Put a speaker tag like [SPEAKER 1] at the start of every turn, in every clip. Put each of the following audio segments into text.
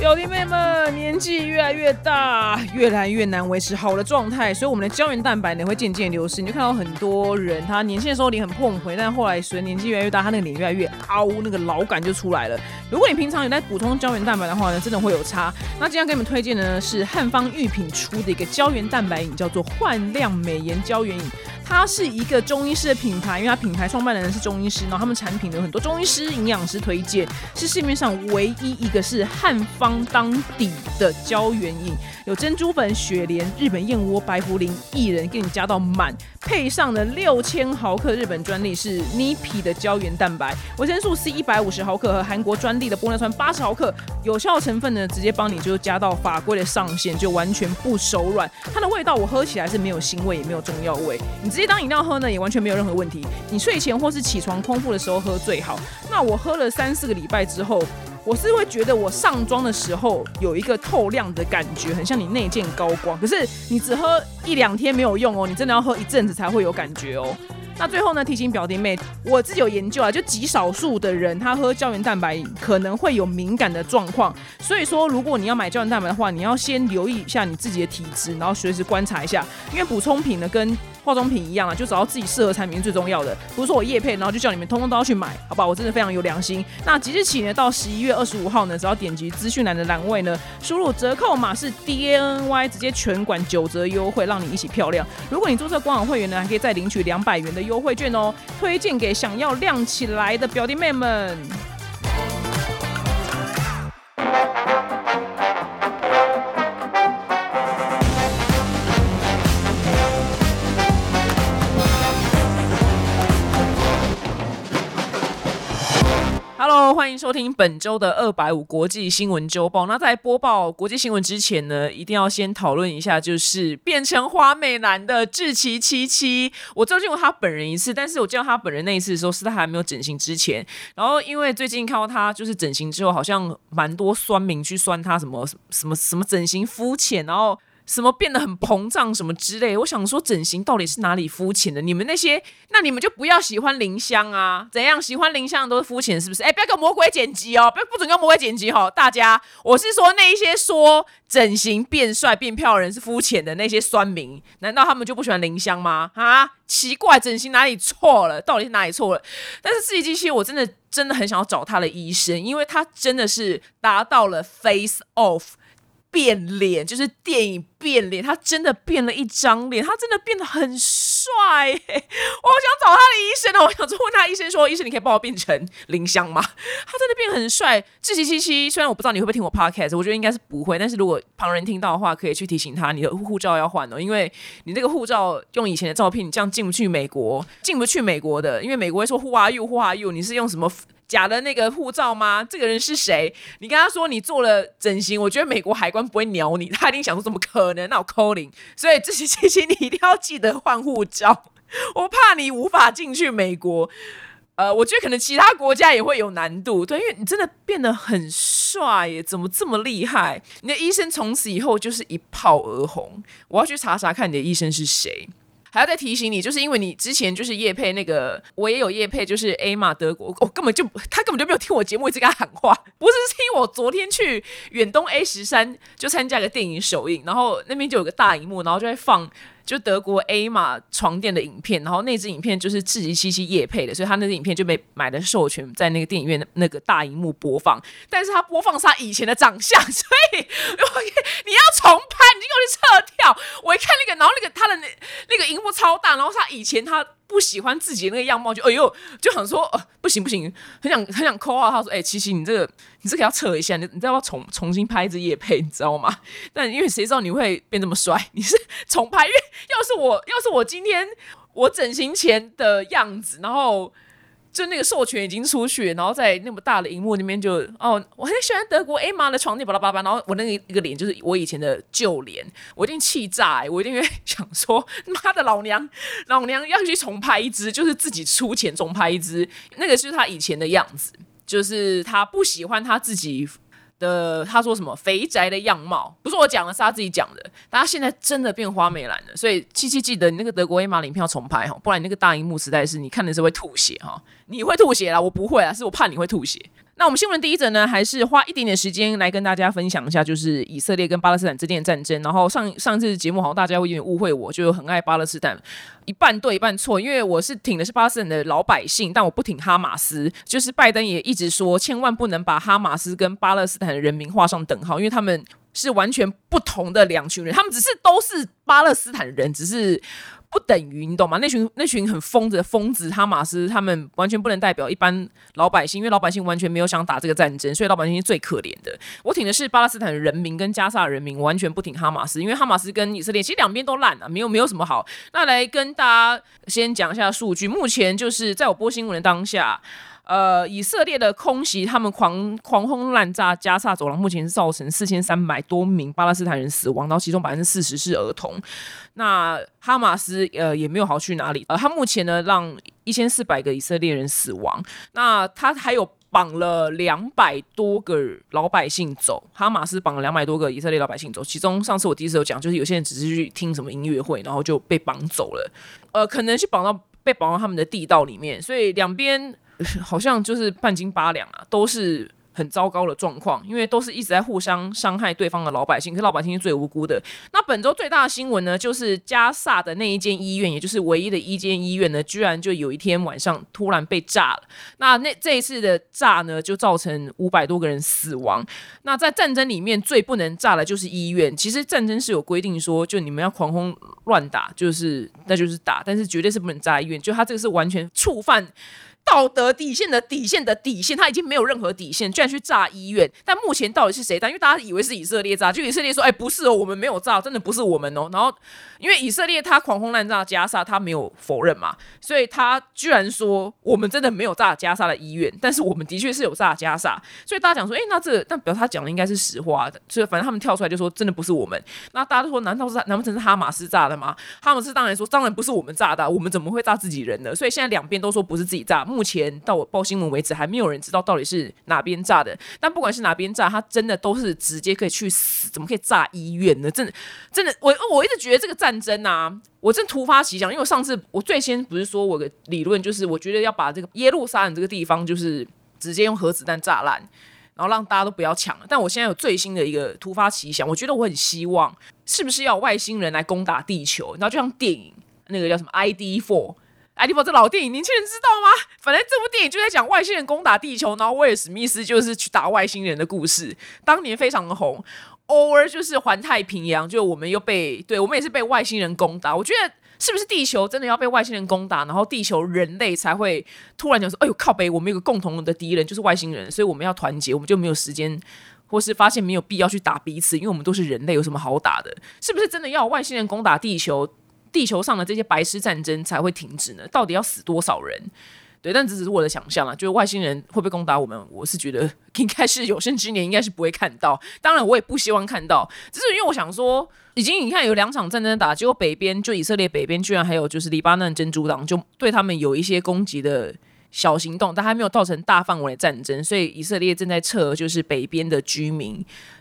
[SPEAKER 1] 表弟妹们年纪越来越大，越来越难维持好的状态，所以我们的胶原蛋白呢会渐渐流失。你就看到很多人，他年轻的时候脸很碰回，但后来随着年纪越来越大，他那个脸越来越凹，那个老感就出来了。如果你平常有在补充胶原蛋白的话呢，真的会有差。那今天给你们推荐的呢是汉方御品出的一个胶原蛋白饮，叫做焕亮美颜胶原饮。它是一个中医师的品牌，因为它品牌创办的人是中医师，然后他们产品有很多中医师、营养师推荐，是市面上唯一一个是汉方当底的胶原饮，有珍珠粉、雪莲、日本燕窝、白茯苓、薏仁，给你加到满，配上了六千毫克日本专利是 NIPI 的胶原蛋白，维生素 C 一百五十毫克和韩国专利的玻尿酸八十毫克，有效成分呢直接帮你就加到法规的上限，就完全不手软。它的味道我喝起来是没有腥味，也没有中药味，你直接当饮料喝呢，也完全没有任何问题。你睡前或是起床空腹的时候喝最好。那我喝了三四个礼拜之后，我是会觉得我上妆的时候有一个透亮的感觉，很像你内建高光。可是你只喝一两天没有用哦，你真的要喝一阵子才会有感觉哦。那最后呢，提醒表弟妹，我自己有研究啊，就极少数的人他喝胶原蛋白可能会有敏感的状况，所以说如果你要买胶原蛋白的话，你要先留意一下你自己的体质，然后随时观察一下，因为补充品呢跟化妆品一样啊，就找到自己适合产品最重要的。不是说我叶配，然后就叫你们通通都要去买，好不好？我真的非常有良心。那即日起呢，到十一月二十五号呢，只要点击资讯栏的栏位呢，输入折扣码是 D N Y，直接全馆九折优惠，让你一起漂亮。如果你注册官网会员呢，还可以再领取两百元的优惠券哦。推荐给想要亮起来的表弟妹们。收听本周的二百五国际新闻周报。那在播报国际新闻之前呢，一定要先讨论一下，就是变成花美男的志崎七七。我只有见过他本人一次，但是我见到他本人那一次的时候，是他还没有整形之前。然后因为最近看到他就是整形之后，好像蛮多酸民去酸他什么什么什么整形肤浅，然后。什么变得很膨胀什么之类，我想说整形到底是哪里肤浅的？你们那些，那你们就不要喜欢林香啊？怎样喜欢林香都是肤浅是不是？哎，不要跟魔鬼剪辑哦，不要不准跟魔鬼剪辑哈！大家，我是说那一些说整形变帅变漂亮人是肤浅的那些酸民，难道他们就不喜欢林香吗？啊，奇怪，整形哪里错了？到底是哪里错了？但是四季机器我真的真的很想要找他的医生，因为他真的是达到了 face off。变脸就是电影变脸，他真的变了一张脸，他真的变得很帅。我好想找他的医生哦，我想问他医生说：“医生，你可以帮我变成林香吗？”他真的变很帅。志奇七七，虽然我不知道你会不会听我 podcast，我觉得应该是不会。但是如果旁人听到的话，可以去提醒他，你的护照要换哦，因为你那个护照用以前的照片，你这样进不去美国，进不去美国的，因为美国会说 Who are you? Who are you？你是用什么？假的那个护照吗？这个人是谁？你跟他说你做了整形，我觉得美国海关不会鸟你，他一定想说怎么可能？那我扣零。所以这些事情你一定要记得换护照，我怕你无法进去美国。呃，我觉得可能其他国家也会有难度，对，因为你真的变得很帅耶，怎么这么厉害？你的医生从此以后就是一炮而红。我要去查查看你的医生是谁。还要再提醒你，就是因为你之前就是叶配那个，我也有叶配，就是 A 马德国，我根本就他根本就没有听我节目，一直跟他喊话，不是是因为我昨天去远东 A 十三就参加一个电影首映，然后那边就有个大荧幕，然后就在放。就德国 A 码床垫的影片，然后那支影片就是自己七七夜配的，所以他那支影片就被买了授权，在那个电影院的那个大荧幕播放。但是他播放是他以前的长相，所以 你要重拍，你就给我去撤掉。我一看那个，然后那个他的那荧幕超大，然后他以前他。不喜欢自己那个样貌，就哎呦，就想说呃不行不行，很想很想扣啊。他说哎，琪琪你这个你这个要撤一下，你你知道要重重新拍一支夜配，你知道吗？但因为谁知道你会变这么帅？你是重拍，因为要是我要是我今天我整形前的样子，然后。就那个授权已经出去，然后在那么大的荧幕那边，就哦，我很喜欢德国 A 妈的床垫，巴拉巴拉，然后我那个一个脸就是我以前的旧脸，我一定气炸，我一定会想说，妈的老娘，老娘要去重拍一支，就是自己出钱重拍一支，那个是他以前的样子，就是他不喜欢他自己。的他说什么肥宅的样貌，不是我讲的，是他自己讲的。大家现在真的变花美男了，所以七七记得你那个德国 A 马影片要重拍哈，不然你那个大荧幕实在是你看的时候会吐血哈，你会吐血啦，我不会啊，是我怕你会吐血。那我们新闻第一则呢，还是花一点点时间来跟大家分享一下，就是以色列跟巴勒斯坦之间的战争。然后上上次节目好像大家会有点误会我，就很爱巴勒斯坦，一半对一半错，因为我是挺的是巴勒斯坦的老百姓，但我不挺哈马斯。就是拜登也一直说，千万不能把哈马斯跟巴勒斯坦的人民画上等号，因为他们是完全不同的两群人，他们只是都是巴勒斯坦人，只是。不等于你懂吗？那群那群很疯子的疯子哈马斯，他们完全不能代表一般老百姓，因为老百姓完全没有想打这个战争，所以老百姓是最可怜的。我挺的是巴勒斯坦人民跟加沙人民，完全不挺哈马斯，因为哈马斯跟以色列其实两边都烂啊，没有没有什么好。那来跟大家先讲一下数据，目前就是在我播新闻的当下。呃，以色列的空袭，他们狂狂轰滥炸加沙走廊，目前造成四千三百多名巴勒斯坦人死亡，然后其中百分之四十是儿童。那哈马斯呃也没有好去哪里，呃，他目前呢让一千四百个以色列人死亡，那他还有绑了两百多个老百姓走，哈马斯绑了两百多个以色列老百姓走，其中上次我第一次有讲，就是有些人只是去听什么音乐会，然后就被绑走了，呃，可能是绑到被绑到他们的地道里面，所以两边。好像就是半斤八两啊，都是很糟糕的状况，因为都是一直在互相伤害对方的老百姓，可是老百姓是最无辜的。那本周最大的新闻呢，就是加萨的那一间医院，也就是唯一的一间医院呢，居然就有一天晚上突然被炸了。那那这一次的炸呢，就造成五百多个人死亡。那在战争里面最不能炸的就是医院。其实战争是有规定说，就你们要狂轰乱打，就是那就是打，但是绝对是不能炸医院。就他这个是完全触犯。道德底线的底线的底线，他已经没有任何底线，居然去炸医院。但目前到底是谁炸？因为大家以为是以色列炸，就以色列说：“哎，不是哦，我们没有炸，真的不是我们哦。”然后，因为以色列他狂轰滥炸加沙，他没有否认嘛，所以他居然说：“我们真的没有炸加沙的医院，但是我们的确是有炸加沙。”所以大家讲说：“哎，那这但表示他讲的应该是实话的。”所以反正他们跳出来就说：“真的不是我们。”那大家都说：“难道是难不成是哈马斯炸的吗？”哈马斯当然说：“当然不是我们炸的，我们怎么会炸自己人呢？”所以现在两边都说不是自己炸。目前到我。报新闻为止，还没有人知道到底是哪边炸的。但不管是哪边炸，他真的都是直接可以去死，怎么可以炸医院呢？真的，真的，我我一直觉得这个战争啊，我真突发奇想，因为我上次我最先不是说我的理论，就是我觉得要把这个耶路撒冷这个地方，就是直接用核子弹炸烂，然后让大家都不要抢了。但我现在有最新的一个突发奇想，我觉得我很希望，是不是要外星人来攻打地球？然后就像电影那个叫什么 ID Four。《爱迪波》这老电影，年轻人知道吗？反正这部电影就在讲外星人攻打地球，然后威尔史密斯就是去打外星人的故事，当年非常的红。偶尔就是环太平洋，就我们又被对我们也是被外星人攻打。我觉得是不是地球真的要被外星人攻打，然后地球人类才会突然讲说：“哎呦靠北，我们有个共同的敌人就是外星人，所以我们要团结，我们就没有时间，或是发现没有必要去打彼此，因为我们都是人类，有什么好打的？是不是真的要外星人攻打地球？”地球上的这些白痴战争才会停止呢？到底要死多少人？对，但这只是我的想象啊。就是外星人会不会攻打我们？我是觉得应该是有生之年应该是不会看到。当然，我也不希望看到。只是因为我想说，已经你看有两场战争打，结果北边就以色列北边居然还有就是黎巴嫩真主党，就对他们有一些攻击的。小行动，但还没有造成大范围的战争，所以以色列正在撤，就是北边的居民，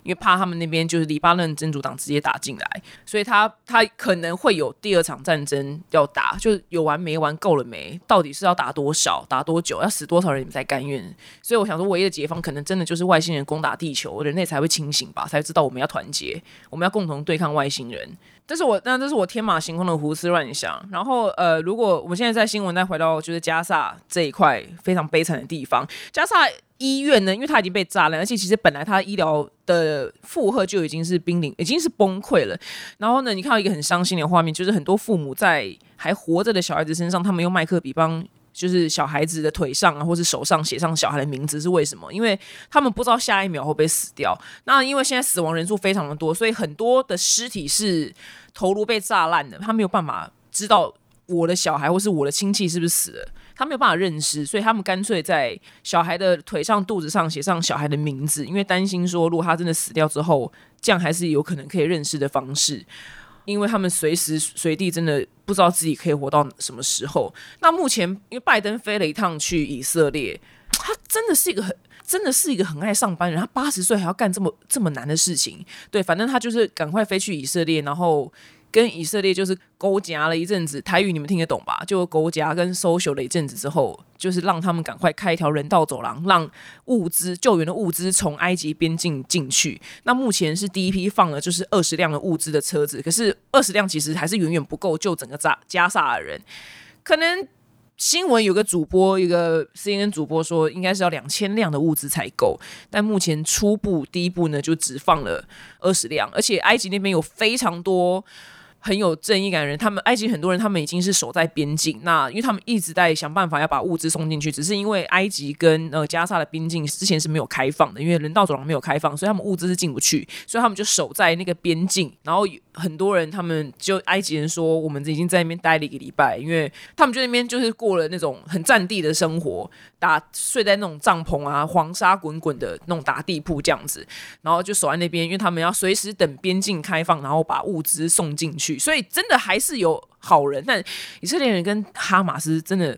[SPEAKER 1] 因为怕他们那边就是黎巴嫩真主党直接打进来，所以他他可能会有第二场战争要打，就是有完没完，够了没？到底是要打多少，打多久，要死多少人你们才甘愿？所以我想说，唯一的解放可能真的就是外星人攻打地球，人类才会清醒吧，才知道我们要团结，我们要共同对抗外星人。这是我，那这是我天马行空的胡思乱想。然后，呃，如果我们现在在新闻再回到就是加萨这一块非常悲惨的地方，加萨医院呢，因为它已经被炸了，而且其实本来它医疗的负荷就已经是濒临，已经是崩溃了。然后呢，你看到一个很伤心的画面，就是很多父母在还活着的小孩子身上，他们用麦克笔帮。就是小孩子的腿上啊，或是手上写上小孩的名字是为什么？因为他们不知道下一秒会不会死掉。那因为现在死亡人数非常的多，所以很多的尸体是头颅被炸烂的，他没有办法知道我的小孩或是我的亲戚是不是死了，他没有办法认识，所以他们干脆在小孩的腿上、肚子上写上小孩的名字，因为担心说，如果他真的死掉之后，这样还是有可能可以认识的方式。因为他们随时随地真的不知道自己可以活到什么时候。那目前，因为拜登飞了一趟去以色列，他真的是一个很，真的是一个很爱上班人。他八十岁还要干这么这么难的事情，对，反正他就是赶快飞去以色列，然后跟以色列就是勾夹了一阵子，台语你们听得懂吧？就勾夹跟搜修了一阵子之后，就是让他们赶快开一条人道走廊，让物资救援的物资从埃及边境进去。那目前是第一批放了就是二十辆的物资的车子，可是二十辆其实还是远远不够救整个加加萨的人，可能。新闻有个主播，一个 CNN 主播说，应该是要两千辆的物资才够，但目前初步第一步呢，就只放了二十辆，而且埃及那边有非常多。很有正义感的人，他们埃及很多人，他们已经是守在边境。那因为他们一直在想办法要把物资送进去，只是因为埃及跟呃加沙的边境之前是没有开放的，因为人道走廊没有开放，所以他们物资是进不去，所以他们就守在那个边境。然后很多人，他们就埃及人说，我们已经在那边待了一个礼拜，因为他们就那边就是过了那种很占地的生活，打睡在那种帐篷啊，黄沙滚滚的那种打地铺这样子，然后就守在那边，因为他们要随时等边境开放，然后把物资送进去。所以真的还是有好人，但以色列人跟哈马斯真的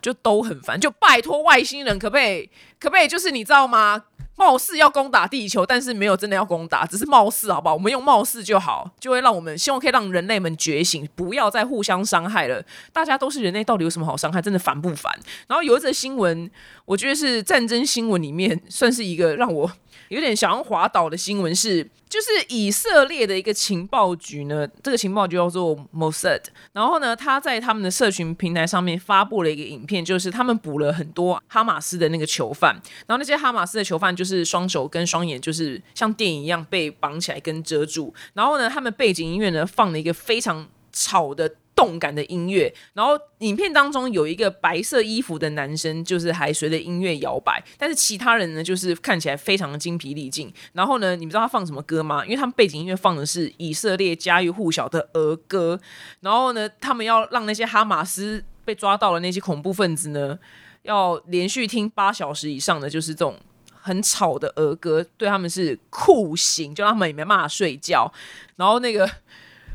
[SPEAKER 1] 就都很烦，就拜托外星人可不可以，可不可以就是你知道吗？貌似要攻打地球，但是没有真的要攻打，只是貌似，好不好？我们用貌似就好，就会让我们希望可以让人类们觉醒，不要再互相伤害了。大家都是人类，到底有什么好。伤害？真的烦不烦？然后有一则新闻，我觉得是战争新闻里面算是一个让我。有点想要滑倒的新闻是，就是以色列的一个情报局呢，这个情报局叫做 Mossad，然后呢，他在他们的社群平台上面发布了一个影片，就是他们捕了很多哈马斯的那个囚犯，然后那些哈马斯的囚犯就是双手跟双眼就是像电影一样被绑起来跟遮住，然后呢，他们背景音乐呢放了一个非常吵的。动感的音乐，然后影片当中有一个白色衣服的男生，就是还随着音乐摇摆，但是其他人呢，就是看起来非常的精疲力尽。然后呢，你们知道他放什么歌吗？因为他们背景音乐放的是以色列家喻户晓的儿歌。然后呢，他们要让那些哈马斯被抓到的那些恐怖分子呢，要连续听八小时以上的，就是这种很吵的儿歌，对他们是酷刑，就他们也没办法睡觉。然后那个。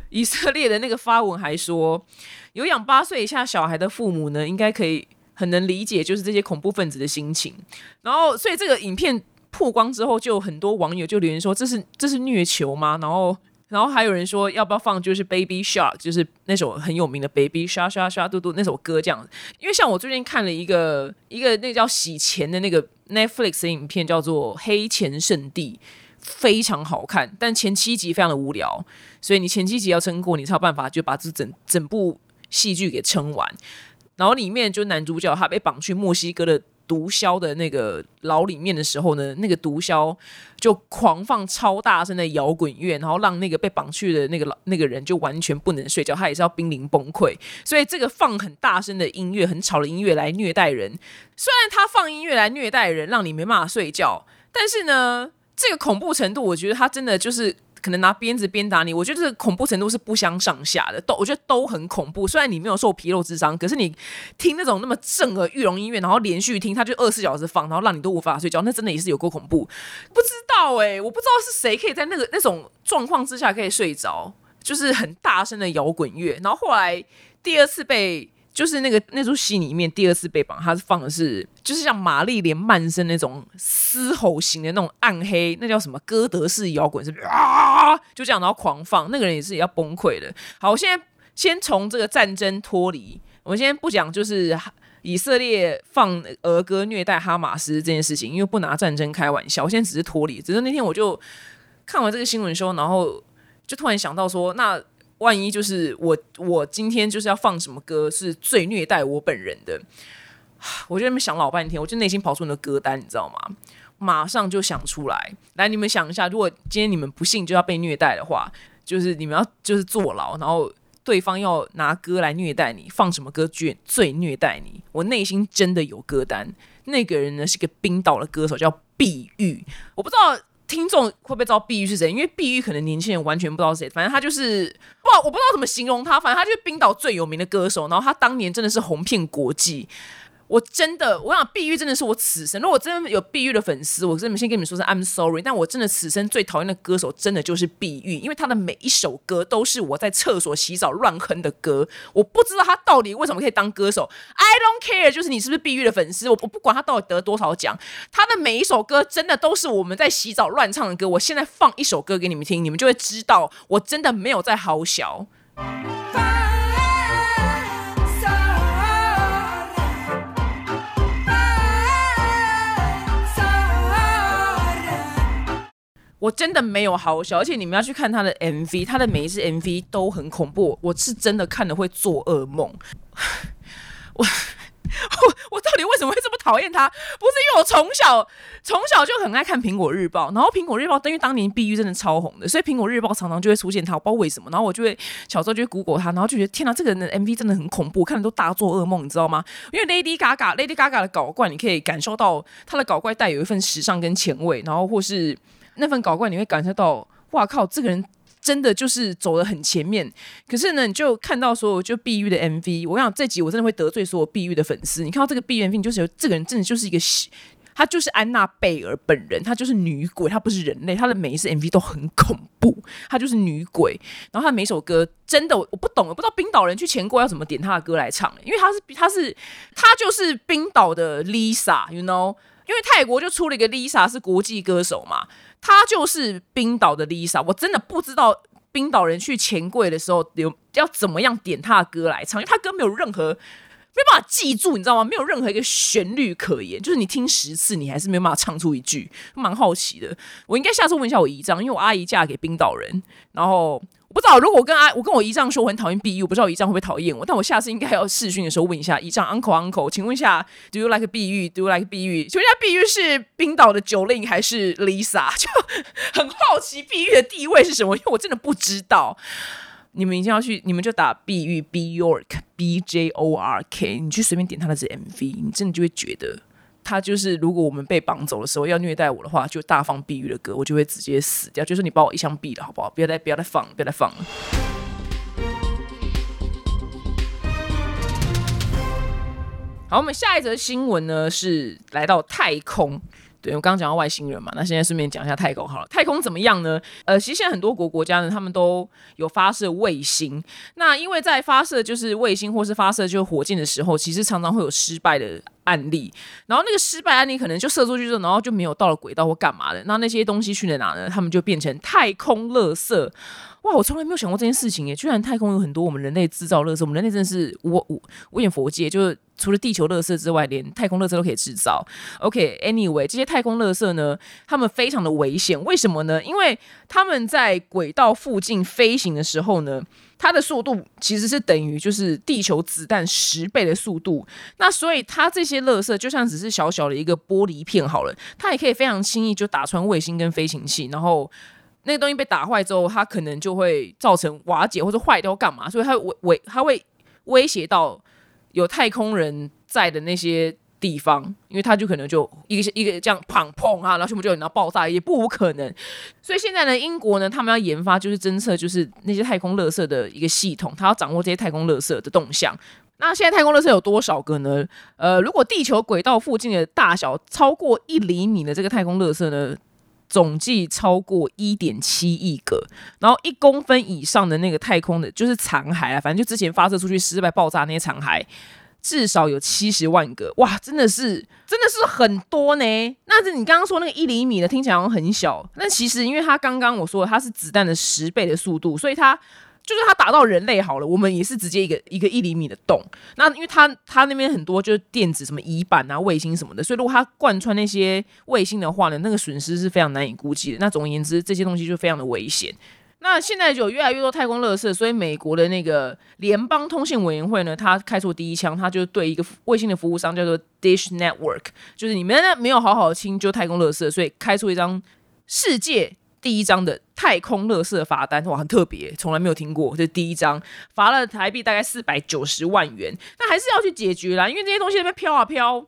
[SPEAKER 1] 以色列的那个发文还说，有养八岁以下小孩的父母呢，应该可以很能理解，就是这些恐怖分子的心情。然后，所以这个影片曝光之后，就很多网友就留言说：“这是这是虐囚吗？”然后，然后还有人说：“要不要放就是 Baby Shark，就是那首很有名的 Baby Shark Shark Shark 嘟嘟那首歌这样子。”因为像我最近看了一个一个那叫洗钱的那个 Netflix 的影片，叫做《黑钱圣地》。非常好看，但前七集非常的无聊，所以你前七集要撑过，你才有办法就把这整整部戏剧给撑完。然后里面就男主角他被绑去墨西哥的毒枭的那个牢里面的时候呢，那个毒枭就狂放超大声的摇滚乐，然后让那个被绑去的那个那个人就完全不能睡觉，他也是要濒临崩溃。所以这个放很大声的音乐、很吵的音乐来虐待人，虽然他放音乐来虐待人，让你没办法睡觉，但是呢。这个恐怖程度，我觉得他真的就是可能拿鞭子鞭打你。我觉得这个恐怖程度是不相上下的，都我觉得都很恐怖。虽然你没有受皮肉之伤，可是你听那种那么震耳欲聋音乐，然后连续听，他就二十四小时放，然后让你都无法睡觉，那真的也是有够恐怖。不知道哎，我不知道是谁可以在那个那种状况之下可以睡着，就是很大声的摇滚乐。然后后来第二次被。就是那个那出戏里面第二次被绑，他是放的是就是像玛丽莲曼森那种嘶吼型的那种暗黑，那叫什么歌德式摇滚，是啊？就这样然后狂放，那个人也是要崩溃的。好，我现在先从这个战争脱离，我先不讲就是以色列放儿歌虐待哈马斯这件事情，因为不拿战争开玩笑。我现在只是脱离，只是那天我就看完这个新闻说，然后就突然想到说那。万一就是我，我今天就是要放什么歌是最虐待我本人的，我就那么想老半天，我就内心跑出你的歌单，你知道吗？马上就想出来。来，你们想一下，如果今天你们不幸就要被虐待的话，就是你们要就是坐牢，然后对方要拿歌来虐待你，放什么歌最最虐待你？我内心真的有歌单。那个人呢是个冰岛的歌手，叫碧玉，我不知道。听众会不会知道碧玉是谁？因为碧玉可能年轻人完全不知道谁。反正他就是不，我不知道怎么形容他。反正他就是冰岛最有名的歌手。然后他当年真的是红遍国际。我真的，我想碧玉真的是我此生，如果真的有碧玉的粉丝，我真的先跟你们说声 I'm sorry。但我真的此生最讨厌的歌手，真的就是碧玉，因为他的每一首歌都是我在厕所洗澡乱哼的歌。我不知道他到底为什么可以当歌手。I don't care，就是你是不是碧玉的粉丝，我我不管他到底得多少奖，他的每一首歌真的都是我们在洗澡乱唱的歌。我现在放一首歌给你们听，你们就会知道我真的没有在好小。我真的没有好笑，而且你们要去看他的 MV，他的每一支 MV 都很恐怖，我是真的看了会做噩梦。我我我到底为什么会这么讨厌他？不是因为我从小从小就很爱看苹果日报，然后苹果日报因为当年碧玉真的超红的，所以苹果日报常常就会出现他，我不知道为什么，然后我就会小时候就会 Google 他，然后就觉得天哪，这个人的 MV 真的很恐怖，看的都大做噩梦，你知道吗？因为 Lady Gaga，Lady Gaga 的搞怪，你可以感受到他的搞怪带有一份时尚跟前卫，然后或是。那份搞怪，你会感受到，哇靠，这个人真的就是走的很前面。可是呢，你就看到所有就碧玉的 MV，我想这集我真的会得罪所有碧玉的粉丝。你看到这个碧玉 MV，就是有这个人真的就是一个，她就是安娜贝尔本人，她就是女鬼，她不是人类。她的每一次 MV 都很恐怖，她就是女鬼。然后她每首歌真的我不懂，我不知道冰岛人去前过要怎么点她的歌来唱，因为她是她是她就是冰岛的 Lisa，you know？因为泰国就出了一个 Lisa 是国际歌手嘛。他就是冰岛的 Lisa，我真的不知道冰岛人去钱柜的时候有要怎么样点他的歌来唱，因为他歌没有任何没办法记住，你知道吗？没有任何一个旋律可言，就是你听十次，你还是没有办法唱出一句。蛮好奇的，我应该下次问一下我姨丈，因为我阿姨嫁给冰岛人，然后我。不知道，如果我跟阿我跟我姨丈说我很讨厌 BU，不知道姨丈会不会讨厌我？但我下次应该要试训的时候问一下姨丈 uncle uncle，请问一下，Do you like BU？Do you like BU？请问一下，BU 是冰岛的九令还是 Lisa？就很好奇 BU 的地位是什么，因为我真的不知道。你们一定要去，你们就打 B 玉 B York B J O R K，你去随便点他的这 MV，你真的就会觉得。他就是，如果我们被绑走的时候要虐待我的话，就大放碧玉的歌，我就会直接死掉。就是你把我一枪毙了，好不好？不要再不要再放，不要再放了。好，我们下一则新闻呢是来到太空。对我刚刚讲到外星人嘛，那现在顺便讲一下太空好了。太空怎么样呢？呃，其实现在很多国国家呢，他们都有发射卫星。那因为在发射就是卫星或是发射就是火箭的时候，其实常常会有失败的。案例，然后那个失败案例可能就射出去之后，然后就没有到了轨道或干嘛的。那那些东西去了哪呢？他们就变成太空垃圾。哇，我从来没有想过这件事情耶！居然太空有很多我们人类制造垃圾，我们人类真的是无无无眼佛界，就是除了地球垃圾之外，连太空垃圾都可以制造。OK，Anyway，这些太空垃圾呢，他们非常的危险。为什么呢？因为他们在轨道附近飞行的时候呢。它的速度其实是等于就是地球子弹十倍的速度，那所以它这些垃圾就像只是小小的一个玻璃片好了，它也可以非常轻易就打穿卫星跟飞行器，然后那个东西被打坏之后，它可能就会造成瓦解或者坏掉干嘛，所以它威威它会威胁到有太空人在的那些。地方，因为它就可能就一个一个这样砰砰啊，然后全部就然后爆炸，也不无可能。所以现在呢，英国呢，他们要研发就是侦测就是那些太空垃圾的一个系统，它要掌握这些太空垃圾的动向。那现在太空垃圾有多少个呢？呃，如果地球轨道附近的大小超过一厘米的这个太空垃圾呢，总计超过一点七亿个。然后一公分以上的那个太空的，就是残骸啊，反正就之前发射出去失败爆炸那些残骸。至少有七十万个哇，真的是真的是很多呢。那是你刚刚说那个一厘米的，听起来好像很小，那其实因为它刚刚我说它是子弹的十倍的速度，所以它就是它打到人类好了，我们也是直接一个一个一厘米的洞。那因为它它那边很多就是电子什么乙板啊、卫星什么的，所以如果它贯穿那些卫星的话呢，那个损失是非常难以估计的。那总而言之，这些东西就非常的危险。那现在就有越来越多太空垃圾，所以美国的那个联邦通信委员会呢，他开出第一枪，他就对一个卫星的服务商叫做 Dish Network，就是你们没有好好清就太空垃圾，所以开出一张世界第一张的太空垃圾罚单，哇，很特别，从来没有听过，这第一张罚了台币大概四百九十万元，那还是要去解决啦，因为这些东西在那边飘啊飘，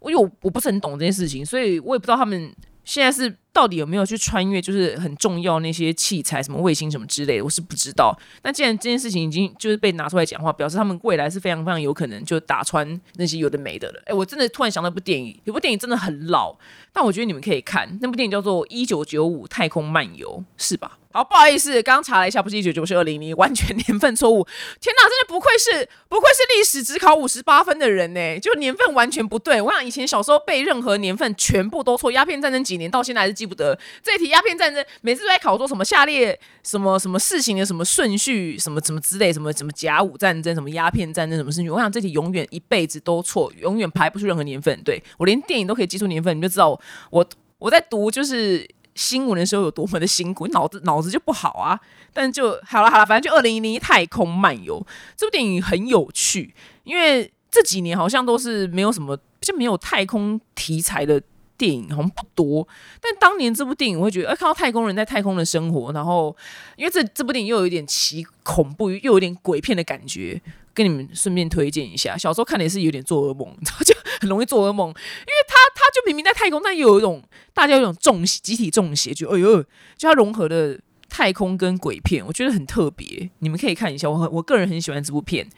[SPEAKER 1] 我有我不是很懂这件事情，所以我也不知道他们现在是。到底有没有去穿越，就是很重要那些器材，什么卫星什么之类的，我是不知道。那既然这件事情已经就是被拿出来讲话，表示他们未来是非常非常有可能就打穿那些有的没的了。哎，我真的突然想到一部电影，有部电影真的很老，但我觉得你们可以看，那部电影叫做《一九九五太空漫游》，是吧？好，不好意思，刚查了一下，不是一九九是二零零，完全年份错误。天哪，真的不愧是不愧是历史只考五十八分的人呢，就年份完全不对。我想以前小时候背任何年份全部都错，鸦片战争几年到现在还是不得。这题鸦片战争每次都在考说什么下列什么什么事情的什么顺序，什么什么之类，什么什么甲午战争，什么鸦片战争，什么顺序。我想这题永远一辈子都错，永远排不出任何年份。对我连电影都可以记出年份，你就知道我 我在读就是。新闻的时候有多么的辛苦，脑子脑子就不好啊。但就好了好了，反正就二零一零一太空漫游这部电影很有趣，因为这几年好像都是没有什么就没有太空题材的电影，好像不多。但当年这部电影，我会觉得，哎，看到太空人在太空的生活，然后因为这这部电影又有一点奇恐怖，又有点鬼片的感觉，跟你们顺便推荐一下。小时候看的也是有点做噩梦，然后就很容易做噩梦，因为他他就明明在太空，但又有一种。大家有一种中邪，集体中邪，就哎呦，就它融合的太空跟鬼片，我觉得很特别。你们可以看一下，我我个人很喜欢这部片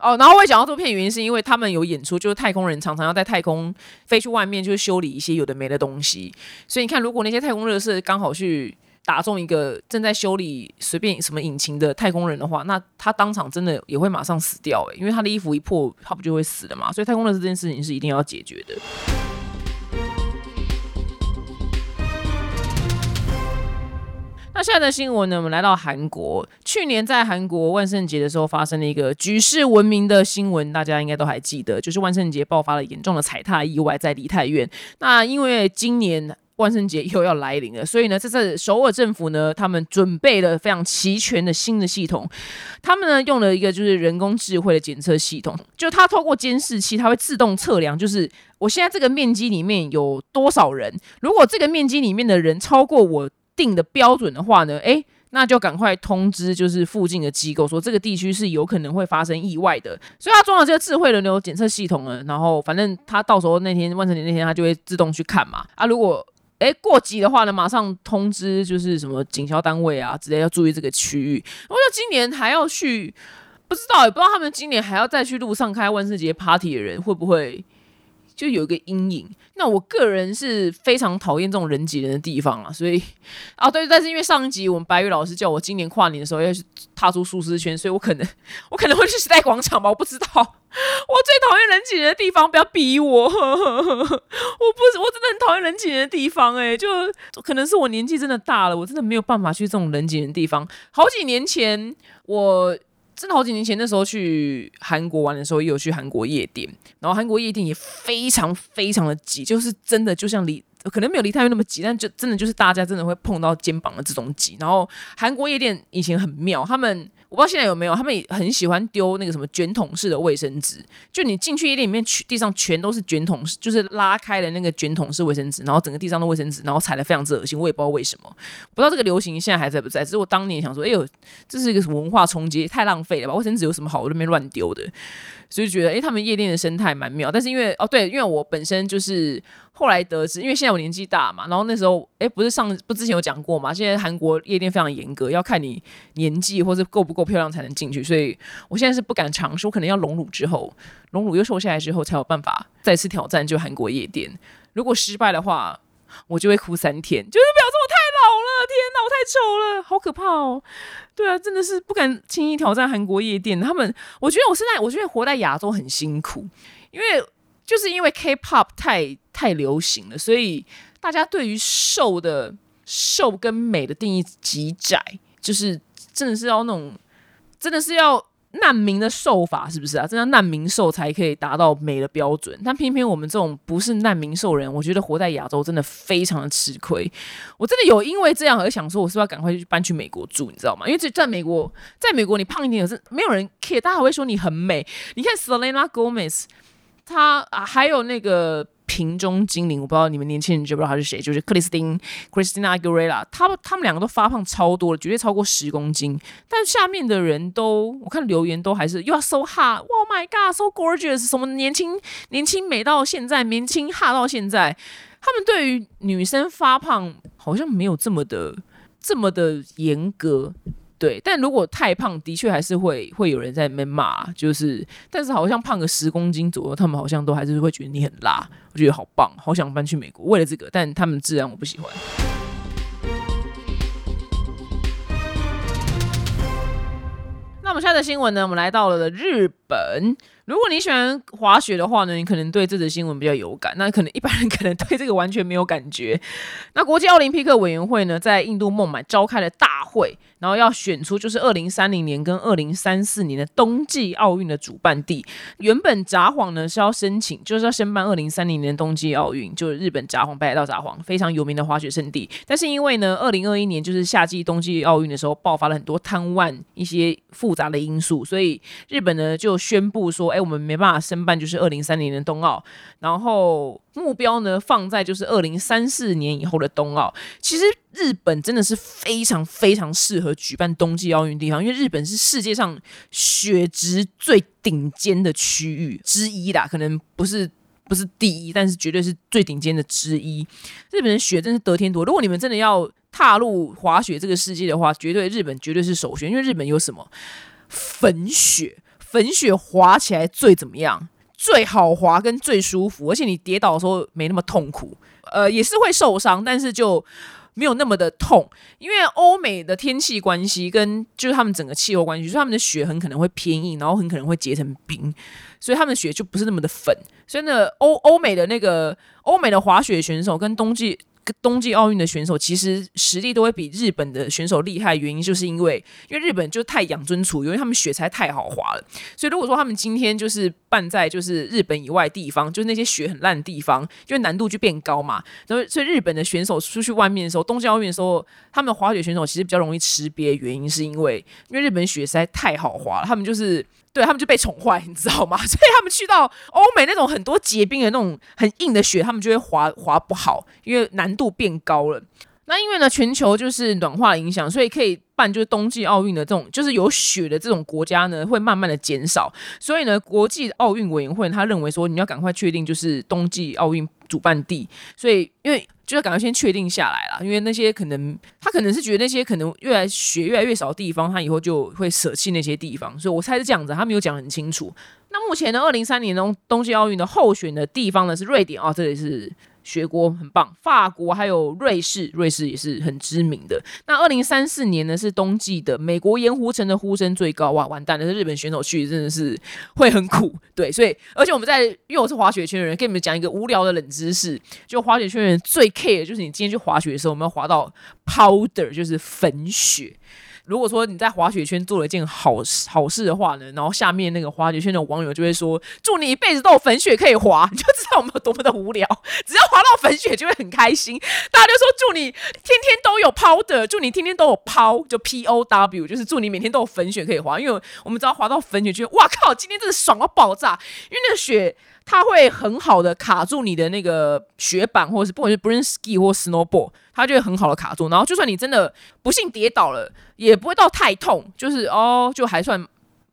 [SPEAKER 1] 哦。然后我也讲到这片原因，是因为他们有演出，就是太空人常常要在太空飞去外面，就是修理一些有的没的东西。所以你看，如果那些太空热射刚好去打中一个正在修理随便什么引擎的太空人的话，那他当场真的也会马上死掉诶，因为他的衣服一破，他不就会死了嘛？所以太空热射这件事情是一定要解决的。那现在的新闻呢？我们来到韩国，去年在韩国万圣节的时候发生了一个举世闻名的新闻，大家应该都还记得，就是万圣节爆发了严重的踩踏意外在梨泰院。那因为今年万圣节又要来临了，所以呢，这次首尔政府呢，他们准备了非常齐全的新的系统。他们呢用了一个就是人工智慧的检测系统，就它透过监视器，它会自动测量，就是我现在这个面积里面有多少人，如果这个面积里面的人超过我。定的标准的话呢，诶，那就赶快通知，就是附近的机构说这个地区是有可能会发生意外的，所以他装了这个智慧人流检测系统了。然后反正他到时候那天万圣节那天，他就会自动去看嘛。啊，如果诶过急的话呢，马上通知就是什么警消单位啊，直接要注意这个区域。我觉得今年还要去，不知道也不知道他们今年还要再去路上开万圣节 party 的人会不会？就有一个阴影。那我个人是非常讨厌这种人挤人的地方啊，所以啊，对，但是因为上一集我们白宇老师叫我今年跨年的时候要去踏出舒适圈，所以我可能我可能会去时代广场吧，我不知道。我最讨厌人挤人的地方，不要逼我。我不，我真的很讨厌人挤人的地方，哎，就可能是我年纪真的大了，我真的没有办法去这种人挤人的地方。好几年前我。真的好几年前，那时候去韩国玩的时候，也有去韩国夜店，然后韩国夜店也非常非常的挤，就是真的就像离可能没有离太远那么挤，但就真的就是大家真的会碰到肩膀的这种挤。然后韩国夜店以前很妙，他们。我不知道现在有没有，他们也很喜欢丢那个什么卷筒式的卫生纸，就你进去夜店里面，地上全都是卷筒式，就是拉开的那个卷筒式卫生纸，然后整个地上的卫生纸，然后踩的非常之恶心，我也不知道为什么，不知道这个流行现在还在不在。只是我当年想说，哎呦，这是一个什么文化冲击，太浪费了吧？卫生纸有什么好我那边乱丢的？所以觉得，哎，他们夜店的生态蛮妙。但是因为，哦，对，因为我本身就是后来得知，因为现在我年纪大嘛，然后那时候，哎，不是上不之前有讲过嘛？现在韩国夜店非常严格，要看你年纪或者够不够漂亮才能进去。所以我现在是不敢尝试，我可能要隆乳之后，隆乳又瘦下来之后，才有办法再次挑战就韩国夜店。如果失败的话，我就会哭三天，就是，天哪，我太丑了，好可怕哦！对啊，真的是不敢轻易挑战韩国夜店。他们，我觉得我现在，我觉得活在亚洲很辛苦，因为就是因为 K-pop 太太流行了，所以大家对于瘦的瘦跟美的定义极窄，就是真的是要那种，真的是要。难民的受法是不是啊？这样难民受才可以达到美的标准，但偏偏我们这种不是难民瘦人，我觉得活在亚洲真的非常的吃亏。我真的有因为这样而想说，我是不是要赶快去搬去美国住？你知道吗？因为这在美国，在美国你胖一点也是没有人 care，大家还会说你很美。你看 Selena Gomez，他啊，还有那个。瓶中精灵，我不知道你们年轻人知不知道他是谁，就是克里斯汀 （Christina Aguilera）。他们他们两个都发胖超多了，绝对超过十公斤。但下面的人都，我看留言都还是 “You are so hot”，“ Oh my God，so gorgeous”，什么年轻年轻美到现在，年轻 h 到现在。他们对于女生发胖好像没有这么的这么的严格。对，但如果太胖，的确还是会会有人在那边骂，就是，但是好像胖个十公斤左右，他们好像都还是会觉得你很辣，我觉得好棒，好想搬去美国，为了这个，但他们自然我不喜欢。那我们下的新闻呢？我们来到了日本。如果你喜欢滑雪的话呢，你可能对这则新闻比较有感。那可能一般人可能对这个完全没有感觉。那国际奥林匹克委员会呢，在印度孟买召开了大会，然后要选出就是二零三零年跟二零三四年的冬季奥运的主办地。原本札幌呢是要申请，就是要申办二零三零年冬季奥运，就是日本札幌北海道札幌非常有名的滑雪胜地。但是因为呢，二零二一年就是夏季冬季奥运的时候，爆发了很多贪污一些复杂的因素，所以日本呢就宣布说，哎。我们没办法申办，就是二零三零年的冬奥，然后目标呢放在就是二零三四年以后的冬奥。其实日本真的是非常非常适合举办冬季奥运地方，因为日本是世界上雪质最顶尖的区域之一啦，可能不是不是第一，但是绝对是最顶尖的之一。日本的雪真是得天独厚。如果你们真的要踏入滑雪这个世界的话，绝对日本绝对是首选，因为日本有什么粉雪。粉雪滑起来最怎么样？最好滑跟最舒服，而且你跌倒的时候没那么痛苦。呃，也是会受伤，但是就没有那么的痛。因为欧美的天气关系跟就是他们整个气候关系，所以他们的雪很可能会偏硬，然后很可能会结成冰，所以他们的雪就不是那么的粉。所以呢，欧欧美的那个欧美的滑雪选手跟冬季。冬季奥运的选手其实实力都会比日本的选手厉害，原因就是因为因为日本就太养尊处优，因为他们雪才太好滑了。所以如果说他们今天就是办在就是日本以外地方，就是那些雪很烂的地方，就难度就变高嘛。然后所以日本的选手出去外面的时候，冬季奥运的时候，他们滑雪选手其实比较容易吃瘪，原因是因为因为日本雪实在太好滑了，他们就是。对他们就被宠坏，你知道吗？所以他们去到欧美那种很多结冰的那种很硬的雪，他们就会滑滑不好，因为难度变高了。那因为呢，全球就是暖化影响，所以可以办就是冬季奥运的这种就是有雪的这种国家呢，会慢慢的减少。所以呢，国际奥运委员会他认为说，你要赶快确定就是冬季奥运主办地。所以因为就要赶快先确定下来了，因为那些可能他可能是觉得那些可能越来雪越来越少的地方，他以后就会舍弃那些地方，所以我猜是这样子，他没有讲很清楚。那目前呢，二零三年冬冬季奥运的候选的地方呢是瑞典啊，这里是。学国很棒，法国还有瑞士，瑞士也是很知名的。那二零三四年呢是冬季的，美国盐湖城的呼声最高哇，完蛋了！日本选手去真的是会很苦，对，所以而且我们在，因为我是滑雪圈的人，跟你们讲一个无聊的冷知识，就滑雪圈人最 care 就是你今天去滑雪的时候，我们要滑到 powder，就是粉雪。如果说你在滑雪圈做了一件好好事的话呢，然后下面那个滑雪圈的网友就会说：“祝你一辈子都有粉雪可以滑。”你就知道我们有多么的无聊。只要滑到粉雪就会很开心，大家就说：“祝你天天都有抛的，祝你天天都有抛，就 P O W，就是祝你每天都有粉雪可以滑。”因为我们知道滑到粉雪圈，哇靠，今天真的爽到爆炸，因为那个雪。它会很好的卡住你的那个雪板，或者是不管是 b r i n ski 或 snowboard，它就会很好的卡住。然后就算你真的不幸跌倒了，也不会到太痛，就是哦，就还算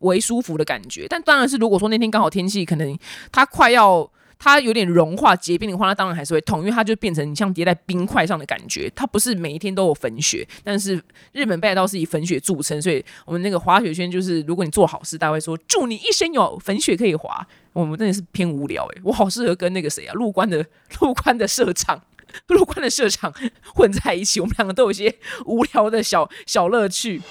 [SPEAKER 1] 为舒服的感觉。但当然是如果说那天刚好天气可能它快要。它有点融化结冰的话，它当然还是会痛，因为它就变成你像叠在冰块上的感觉。它不是每一天都有粉雪，但是日本北海道是以粉雪著称，所以我们那个滑雪圈就是，如果你做好事，大家会说祝你一生有粉雪可以滑。我们真的是偏无聊诶，我好适合跟那个谁啊，陆关的 陆关的社长，陆关的社长混在一起，我们两个都有一些无聊的小小乐趣。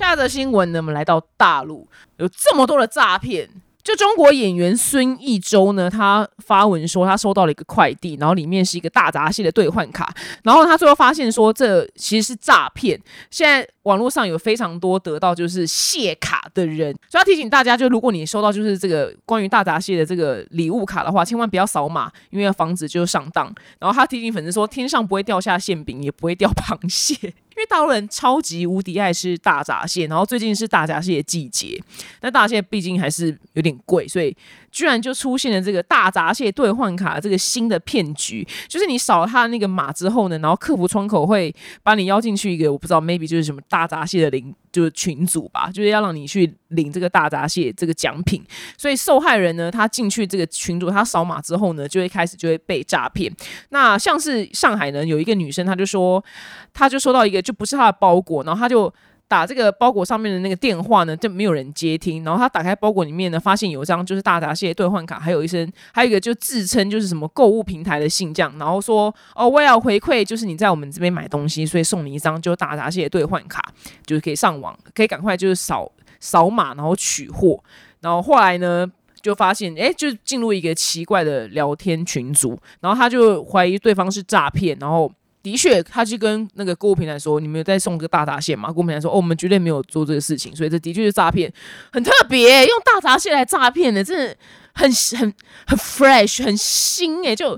[SPEAKER 1] 下则新闻呢，我们来到大陆，有这么多的诈骗。就中国演员孙艺洲呢，他发文说他收到了一个快递，然后里面是一个大闸蟹的兑换卡，然后他最后发现说这其实是诈骗。现在网络上有非常多得到就是蟹卡的人，所以要提醒大家，就如果你收到就是这个关于大闸蟹的这个礼物卡的话，千万不要扫码，因为要防止就上当。然后他提醒粉丝说，天上不会掉下馅饼，也不会掉螃蟹。因为大陆人超级无敌爱吃大闸蟹，然后最近是大闸蟹的季节，但大闸蟹毕竟还是有点贵，所以居然就出现了这个大闸蟹兑换卡这个新的骗局，就是你扫了他那个码之后呢，然后客服窗口会把你邀进去一个我不知道 maybe 就是什么大闸蟹的领就是群主吧，就是要让你去领这个大闸蟹这个奖品。所以受害人呢，他进去这个群组，他扫码之后呢，就会开始就会被诈骗。那像是上海呢，有一个女生，她就说，她就收到一个就不是她的包裹，然后她就。打这个包裹上面的那个电话呢，就没有人接听。然后他打开包裹里面呢，发现有一张就是大闸蟹兑换卡，还有一声，还有一个就自称就是什么购物平台的信将，然后说哦，我要回馈，就是你在我们这边买东西，所以送你一张就大闸蟹兑换卡，就是可以上网，可以赶快就是扫扫码，然后取货。然后后来呢，就发现哎，就进入一个奇怪的聊天群组，然后他就怀疑对方是诈骗，然后。的确，他去跟那个购物平台说：“你们有在送个大闸蟹吗？”购物平台说：“哦，我们绝对没有做这个事情。”所以这的确是诈骗，很特别，用大闸蟹来诈骗的，真的很很很 fresh，很新诶，就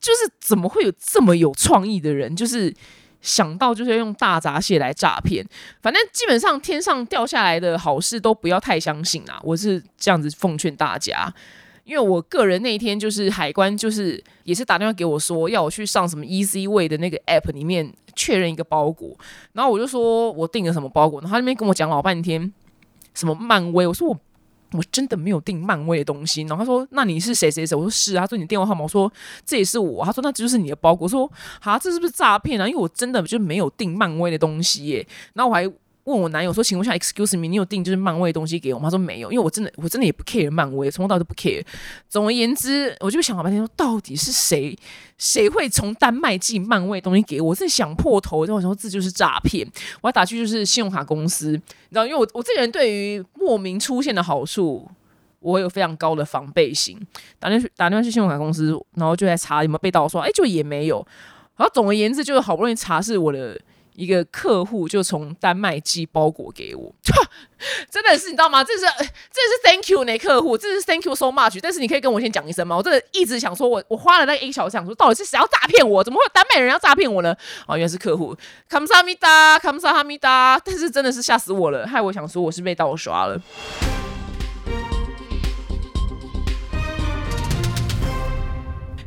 [SPEAKER 1] 就是怎么会有这么有创意的人，就是想到就是要用大闸蟹来诈骗？反正基本上天上掉下来的好事都不要太相信啊！我是这样子奉劝大家。因为我个人那一天就是海关，就是也是打电话给我说要我去上什么 Easy Way 的那个 App 里面确认一个包裹，然后我就说我订了什么包裹，然后他那边跟我讲老半天什么漫威，我说我我真的没有订漫威的东西，然后他说那你是谁谁谁？我说是啊，他说你电话号码，我说这也是我，他说那这就是你的包裹，我说啊这是不是诈骗啊？因为我真的就没有订漫威的东西耶，然后我还。问我男友说：“请问一下，excuse me，你有订就是漫威东西给我吗？”他说：“没有，因为我真的我真的也不 care 漫威，从头到尾都不 care。”总而言之，我就想好半天说，到底是谁谁会从丹麦寄漫威东西给我？我真的想破头。然后我说这就是诈骗，我要打去就是信用卡公司，你知道，因为我我这个人对于莫名出现的好处，我有非常高的防备心。打电话打电话去信用卡公司，然后就在查有没有被盗刷，哎，就也没有。然后总而言之，就是好不容易查是我的。一个客户就从丹麦寄包裹给我，真的是你知道吗？这是这是 Thank you 那客户，这是 Thank you so much。但是你可以跟我先讲一声吗？我真的一直想说，我我花了那一个小时想说，到底是谁要诈骗我？怎么会有丹麦人要诈骗我呢？哦，原来是客户。卡姆萨米达，卡姆萨哈米达。但是真的是吓死我了，害我想说我是被盗刷了。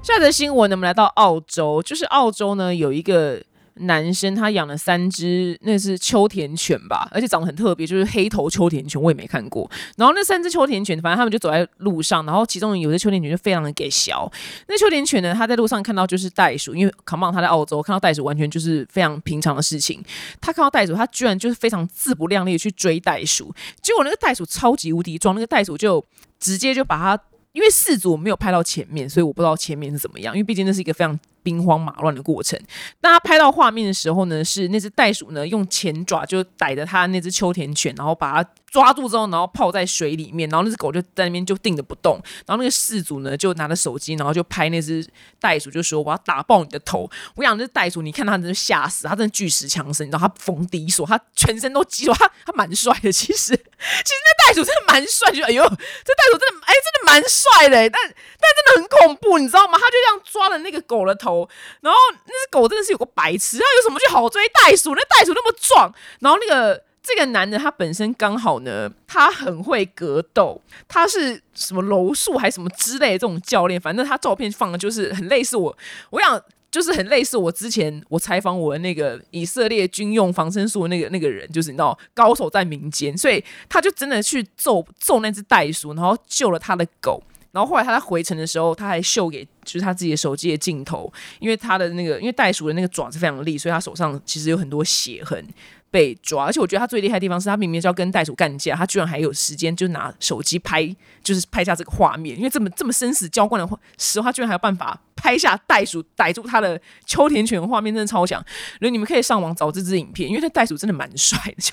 [SPEAKER 1] 下则新闻呢，我们来到澳洲，就是澳洲呢有一个。男生他养了三只，那是秋田犬吧，而且长得很特别，就是黑头秋田犬，我也没看过。然后那三只秋田犬，反正他们就走在路上，然后其中有的秋田犬就非常的给小。那秋田犬呢，他在路上看到就是袋鼠，因为 Come on，他在澳洲看到袋鼠完全就是非常平常的事情。他看到袋鼠，他居然就是非常自不量力的去追袋鼠，结果那个袋鼠超级无敌壮，那个袋鼠就直接就把他，因为四组没有拍到前面，所以我不知道前面是怎么样，因为毕竟那是一个非常。兵荒马乱的过程。当他拍到画面的时候呢，是那只袋鼠呢用前爪就逮着他那只秋田犬，然后把它抓住之后，然后泡在水里面，然后那只狗就在那边就定着不动。然后那个事主呢就拿着手机，然后就拍那只袋鼠，就说我要打爆你的头。我想那只袋鼠，你看它真的吓死，它真的巨石强森，你知道它逢敌所，它全身都肌肉，它它蛮帅的。其实其实那袋鼠真的蛮帅，就哎呦，这袋鼠真的哎真的蛮帅的，但但真的很恐怖，你知道吗？他就这样抓了那个狗的头。然后那只狗真的是有个白痴，他有什么去好追袋鼠？那袋鼠那么壮，然后那个这个男的他本身刚好呢，他很会格斗，他是什么柔术还是什么之类的这种教练，反正他照片放的就是很类似我，我想就是很类似我之前我采访我的那个以色列军用防身术那个那个人，就是你知道高手在民间，所以他就真的去揍揍那只袋鼠，然后救了他的狗。然后后来他在回程的时候，他还秀给就是他自己的手机的镜头，因为他的那个因为袋鼠的那个爪子非常利，所以他手上其实有很多血痕被抓。而且我觉得他最厉害的地方是他明明是要跟袋鼠干架，他居然还有时间就拿手机拍，就是拍下这个画面。因为这么这么生死交关的时候，他居然还有办法拍下袋鼠逮住他的秋田犬画面，真的超强。所以你们可以上网找这支影片，因为那袋鼠真的蛮帅的，就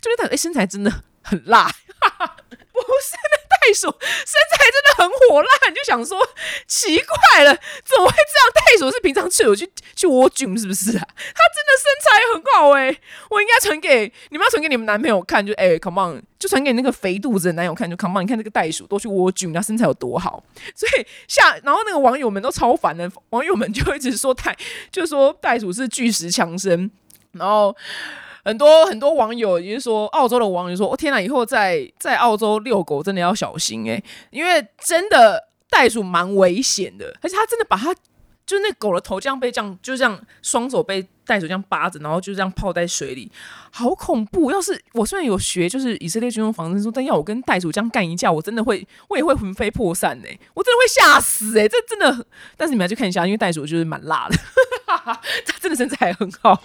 [SPEAKER 1] 就是袋鼠身材真的很辣。不是袋鼠身材真的很火辣，你就想说奇怪了，怎么会这样？袋鼠是平常去有去去蜗菌是不是啊？它真的身材很好哎，我应该传给你们要传给你们男朋友看，就哎，come on，就传给那个肥肚子的男友看，就 come on，你看这个袋鼠都去蜗菌，它身材有多好。所以下，然后那个网友们都超烦的，网友们就一直说袋，就说袋鼠是巨石强森，然后。很多很多网友也是说，澳洲的网友说：“我天哪，以后在在澳洲遛狗真的要小心诶，因为真的袋鼠蛮危险的，而且它真的把它就是那狗的头这样被这样，就这样双手被袋鼠这样扒着，然后就这样泡在水里，好恐怖！要是我虽然有学就是以色列军用防身术，但要我跟袋鼠这样干一架，我真的会，我也会魂飞魄散哎，我真的会吓死哎，这真的。但是你们要去看一下，因为袋鼠就是蛮辣的，它真的身材很好。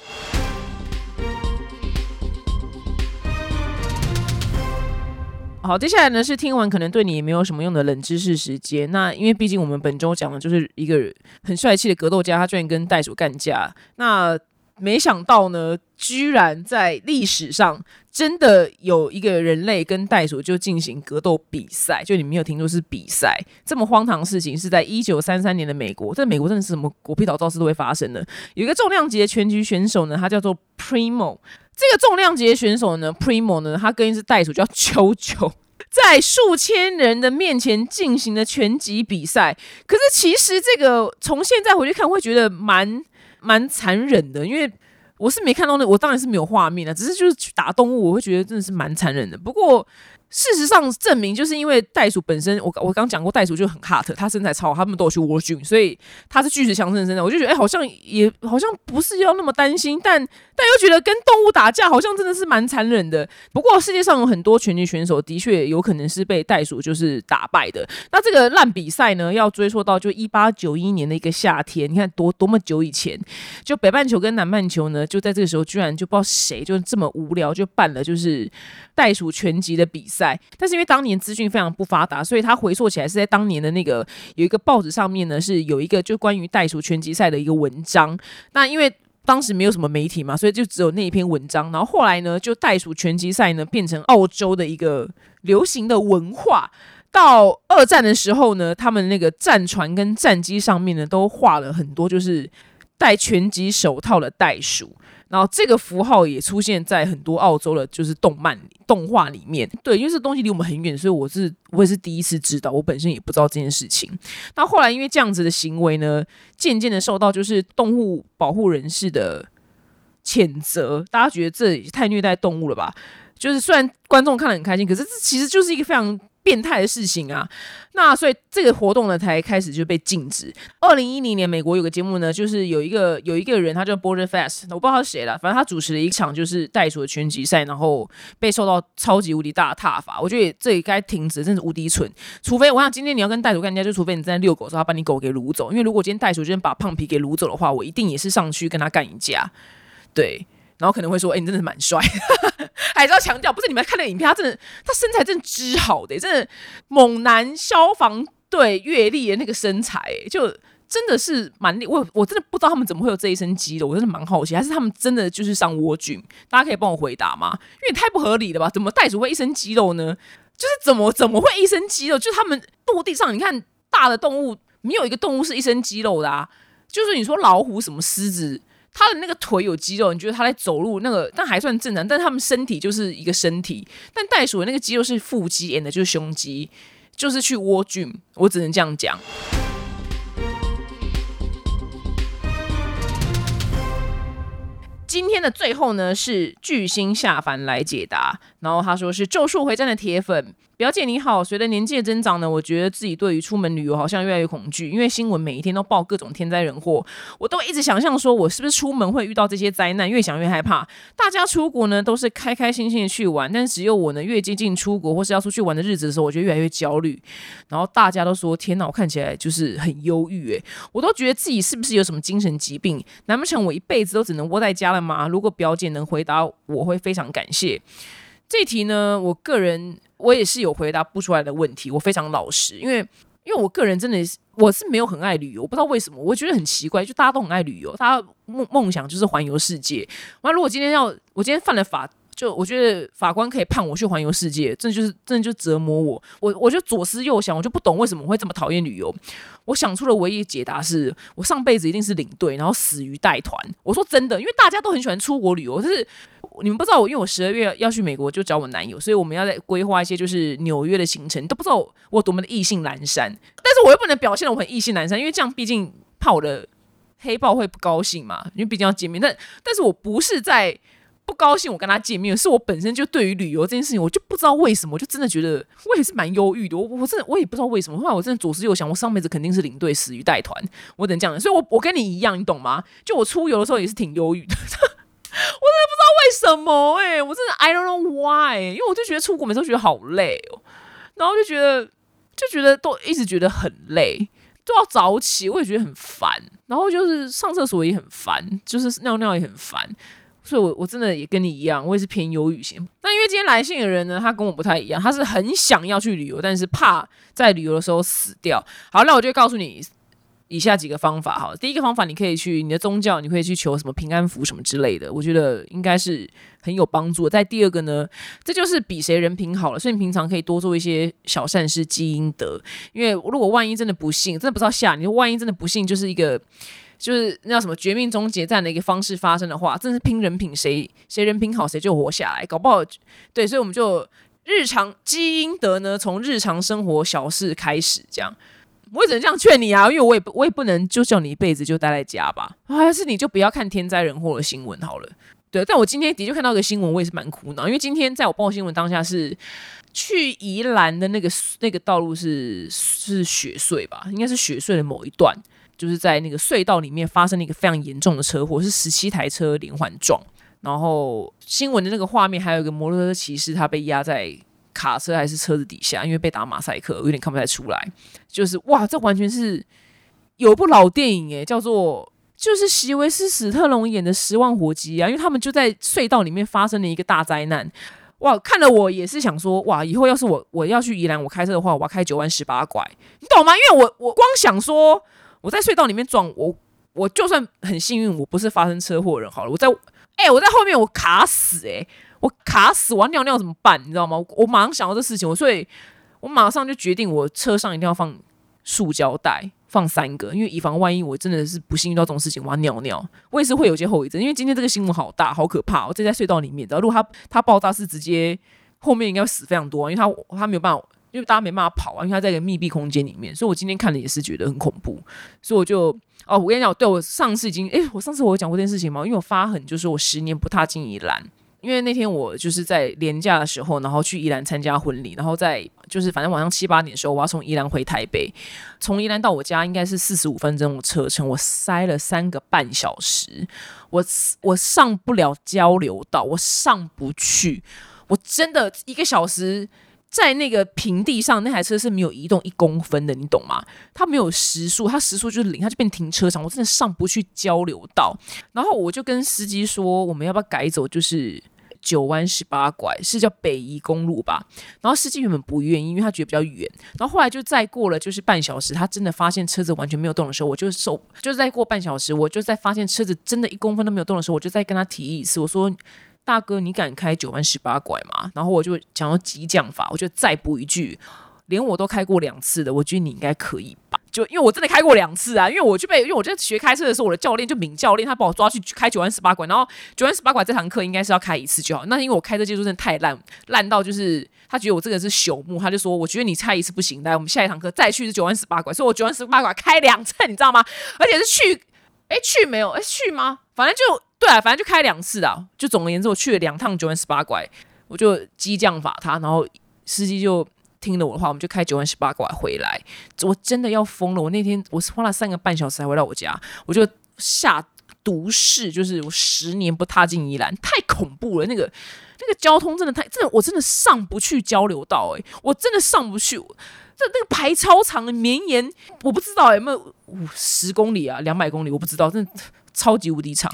[SPEAKER 1] 好，接下来呢是听完可能对你也没有什么用的冷知识时间。那因为毕竟我们本周讲的就是一个很帅气的格斗家，他居然跟袋鼠干架。那没想到呢，居然在历史上真的有一个人类跟袋鼠就进行格斗比赛，就你没有听说是比赛这么荒唐的事情，是在一九三三年的美国。在美国真的是什么狗屁倒灶事都会发生的。有一个重量级的拳击选手呢，他叫做 Primo。这个重量级的选手呢，Primo 呢，他跟一只袋鼠叫 球球，在数千人的面前进行了拳击比赛。可是其实这个从现在回去看，会觉得蛮蛮残忍的，因为我是没看到那，我当然是没有画面的，只是就是打动物，我会觉得真的是蛮残忍的。不过。事实上证明，就是因为袋鼠本身，我我刚讲过，袋鼠就很 hot，它身材超好，他们都有去 w 菌，所以它是巨石强森的身的。我就觉得，哎，好像也好像不是要那么担心，但但又觉得跟动物打架好像真的是蛮残忍的。不过世界上有很多拳击选手的确有可能是被袋鼠就是打败的。那这个烂比赛呢，要追溯到就一八九一年的一个夏天，你看多多么久以前，就北半球跟南半球呢，就在这个时候居然就不知道谁就这么无聊就办了就是袋鼠拳击的比赛。但是因为当年资讯非常不发达，所以他回溯起来是在当年的那个有一个报纸上面呢，是有一个就关于袋鼠拳击赛的一个文章。那因为当时没有什么媒体嘛，所以就只有那一篇文章。然后后来呢，就袋鼠拳击赛呢变成澳洲的一个流行的文化。到二战的时候呢，他们那个战船跟战机上面呢都画了很多就是戴拳击手套的袋鼠。然后这个符号也出现在很多澳洲的，就是动漫动画里面。对，因为这东西离我们很远，所以我是我也是第一次知道，我本身也不知道这件事情。那后来因为这样子的行为呢，渐渐的受到就是动物保护人士的谴责。大家觉得这也太虐待动物了吧？就是虽然观众看得很开心，可是这其实就是一个非常。变态的事情啊，那所以这个活动呢才开始就被禁止。二零一零年，美国有个节目呢，就是有一个有一个人，他叫 Border Fast，我不知道他是谁了，反正他主持了一场就是袋鼠的拳击赛，然后被受到超级无敌大的挞伐。我觉得这也该停止，真是无敌蠢。除非我想今天你要跟袋鼠干架，就除非你在遛狗的时候，他把你狗给掳走。因为如果今天袋鼠今天把胖皮给掳走的话，我一定也是上去跟他干一架。对。然后可能会说：“哎，你真的是蛮帅。”还是要强调，不是你们看那个影片，他真的，他身材真的之好的，真的猛男消防队阅历的那个身材，就真的是蛮厉。我我真的不知道他们怎么会有这一身肌肉，我真的蛮好奇，还是他们真的就是上蜗菌？大家可以帮我回答吗？因为太不合理了吧？怎么袋鼠会一身肌肉呢？就是怎么怎么会一身肌肉？就他们陆地上，你看大的动物，没有一个动物是一身肌肉的啊。就是你说老虎、什么狮子。他的那个腿有肌肉，你觉得他在走路那个，但还算正常。但他们身体就是一个身体，但袋鼠的那个肌肉是腹肌，and 就是胸肌，就是去窝菌。我只能这样讲。今天的最后呢，是巨星下凡来解答，然后他说是《咒术回战》的铁粉。表姐你好，随着年纪的增长呢，我觉得自己对于出门旅游好像越来越恐惧，因为新闻每一天都报各种天灾人祸，我都一直想象说我是不是出门会遇到这些灾难，越想越害怕。大家出国呢都是开开心心的去玩，但只有我呢越接近出国或是要出去玩的日子的时候，我觉得越来越焦虑。然后大家都说天哪，我看起来就是很忧郁诶，我都觉得自己是不是有什么精神疾病？难不成我一辈子都只能窝在家了吗？如果表姐能回答，我会非常感谢。这题呢，我个人。我也是有回答不出来的问题，我非常老实，因为因为我个人真的是我是没有很爱旅游，不知道为什么，我觉得很奇怪，就大家都很爱旅游，大家梦梦想就是环游世界。那如果今天要我今天犯了法，就我觉得法官可以判我去环游世界，这就是真的就折磨我，我我就左思右想，我就不懂为什么会这么讨厌旅游。我想出了唯一解答是，我上辈子一定是领队，然后死于带团。我说真的，因为大家都很喜欢出国旅游，但是。你们不知道我，因为我十二月要去美国，就找我男友，所以我们要在规划一些就是纽约的行程，都不知道我多么的意兴阑珊。但是我又不能表现的我很意兴阑珊，因为这样毕竟怕我的黑豹会不高兴嘛，因为毕竟要见面。但但是我不是在不高兴我跟他见面，是我本身就对于旅游这件事情，我就不知道为什么，我就真的觉得我也是蛮忧郁的。我我真的我也不知道为什么，后来我真的左思右想，我上辈子肯定是领队死于带团，我等这样，所以我我跟你一样，你懂吗？就我出游的时候也是挺忧郁的，我真的不知道为什么哎，我真的 I don't know why，因为我就觉得出国每次都觉得好累哦，然后就觉得就觉得都一直觉得很累。都要早起，我也觉得很烦。然后就是上厕所也很烦，就是尿尿也很烦。所以，我我真的也跟你一样，我也是偏忧郁型。那因为今天来信的人呢，他跟我不太一样，他是很想要去旅游，但是怕在旅游的时候死掉。好，那我就告诉你。以下几个方法哈，第一个方法你可以去你的宗教，你可以去求什么平安符什么之类的，我觉得应该是很有帮助。在第二个呢，这就是比谁人品好了，所以你平常可以多做一些小善事积阴德。因为如果万一真的不幸，真的不知道吓你，万一真的不幸就是一个就是那叫什么绝命终结战的一个方式发生的话，真是拼人品，谁谁人品好谁就活下来，搞不好对，所以我们就日常积阴德呢，从日常生活小事开始这样。我也只能这样劝你啊，因为我也，我也不能就叫你一辈子就待在家吧。还是你就不要看天灾人祸的新闻好了。对，但我今天的确看到一个新闻，我也是蛮苦恼，因为今天在我报新闻当下是去宜兰的那个那个道路是是雪隧吧，应该是雪隧的某一段，就是在那个隧道里面发生了一个非常严重的车祸，是十七台车连环撞。然后新闻的那个画面还有一个摩托车骑士，他被压在。卡车还是车子底下，因为被打马赛克，有点看不太出来。就是哇，这完全是有部老电影诶，叫做就是席维斯史特龙演的《十万火急》啊，因为他们就在隧道里面发生了一个大灾难。哇，看了我也是想说，哇，以后要是我我要去宜兰，我开车的话，我要开九弯十八拐，你懂吗？因为我我光想说我在隧道里面撞我，我就算很幸运，我不是发生车祸人好了，我在哎，我在后面我卡死诶。我卡死，我要尿尿怎么办？你知道吗？我马上想到这事情，我所以，我马上就决定，我车上一定要放塑胶袋，放三个，因为以防万一我真的是不幸遇到这种事情，我要尿尿，我也是会有些后遗症。因为今天这个新闻好大，好可怕，我这在隧道里面，然后如果它它爆炸是直接后面应该死非常多，因为它它没有办法，因为大家没办法跑啊，因为他在一个密闭空间里面，所以我今天看了也是觉得很恐怖，所以我就哦，我跟你讲，对我上次已经，诶，我上次我有讲过这件事情吗？因为我发狠，就是我十年不踏进宜兰。因为那天我就是在年假的时候，然后去宜兰参加婚礼，然后在就是反正晚上七八点的时候，我要从宜兰回台北，从宜兰到我家应该是四十五分钟的车程，我塞了三个半小时，我我上不了交流道，我上不去，我真的一个小时在那个平地上，那台车是没有移动一公分的，你懂吗？它没有时速，它时速就是零，它就变停车场，我真的上不去交流道，然后我就跟司机说，我们要不要改走，就是。九弯十八拐是叫北宜公路吧？然后司机原本不愿意，因为他觉得比较远。然后后来就再过了就是半小时，他真的发现车子完全没有动的时候，我就受，就是再过半小时，我就在发现车子真的一公分都没有动的时候，我就再跟他提一次，我说：“大哥，你敢开九弯十八拐吗？”然后我就讲到激将法，我就再补一句：“连我都开过两次的，我觉得你应该可以吧。”就因为我真的开过两次啊，因为我就被，因为我在学开车的时候，我的教练就敏教练，他把我抓去开九弯十八拐，然后九弯十八拐这堂课应该是要开一次就好。那因为我开车技术真的太烂，烂到就是他觉得我这个是朽木，他就说我觉得你开一次不行，来我们下一堂课再去是九弯十八拐，所以我九弯十八拐开两次，你知道吗？而且是去，哎去没有，哎去吗？反正就对啊，反正就开两次啊，就总而言之我去了两趟九弯十八拐，我就激将法他，然后司机就。听了我的话，我们就开九万十八拐回来。我真的要疯了！我那天我是花了三个半小时才回到我家，我就下毒誓，就是我十年不踏进宜兰，太恐怖了。那个那个交通真的太，真的我真的上不去交流道，哎，我真的上不去。这那个排超长的，绵延，我不知道有没有五十公里啊，两百公里，我不知道，真的超级无敌长。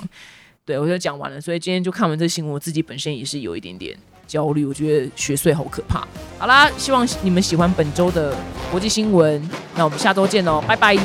[SPEAKER 1] 对我就讲完了，所以今天就看完这新闻，我自己本身也是有一点点。焦虑，我觉得学税好可怕。好啦，希望你们喜欢本周的国际新闻，那我们下周见哦，拜拜。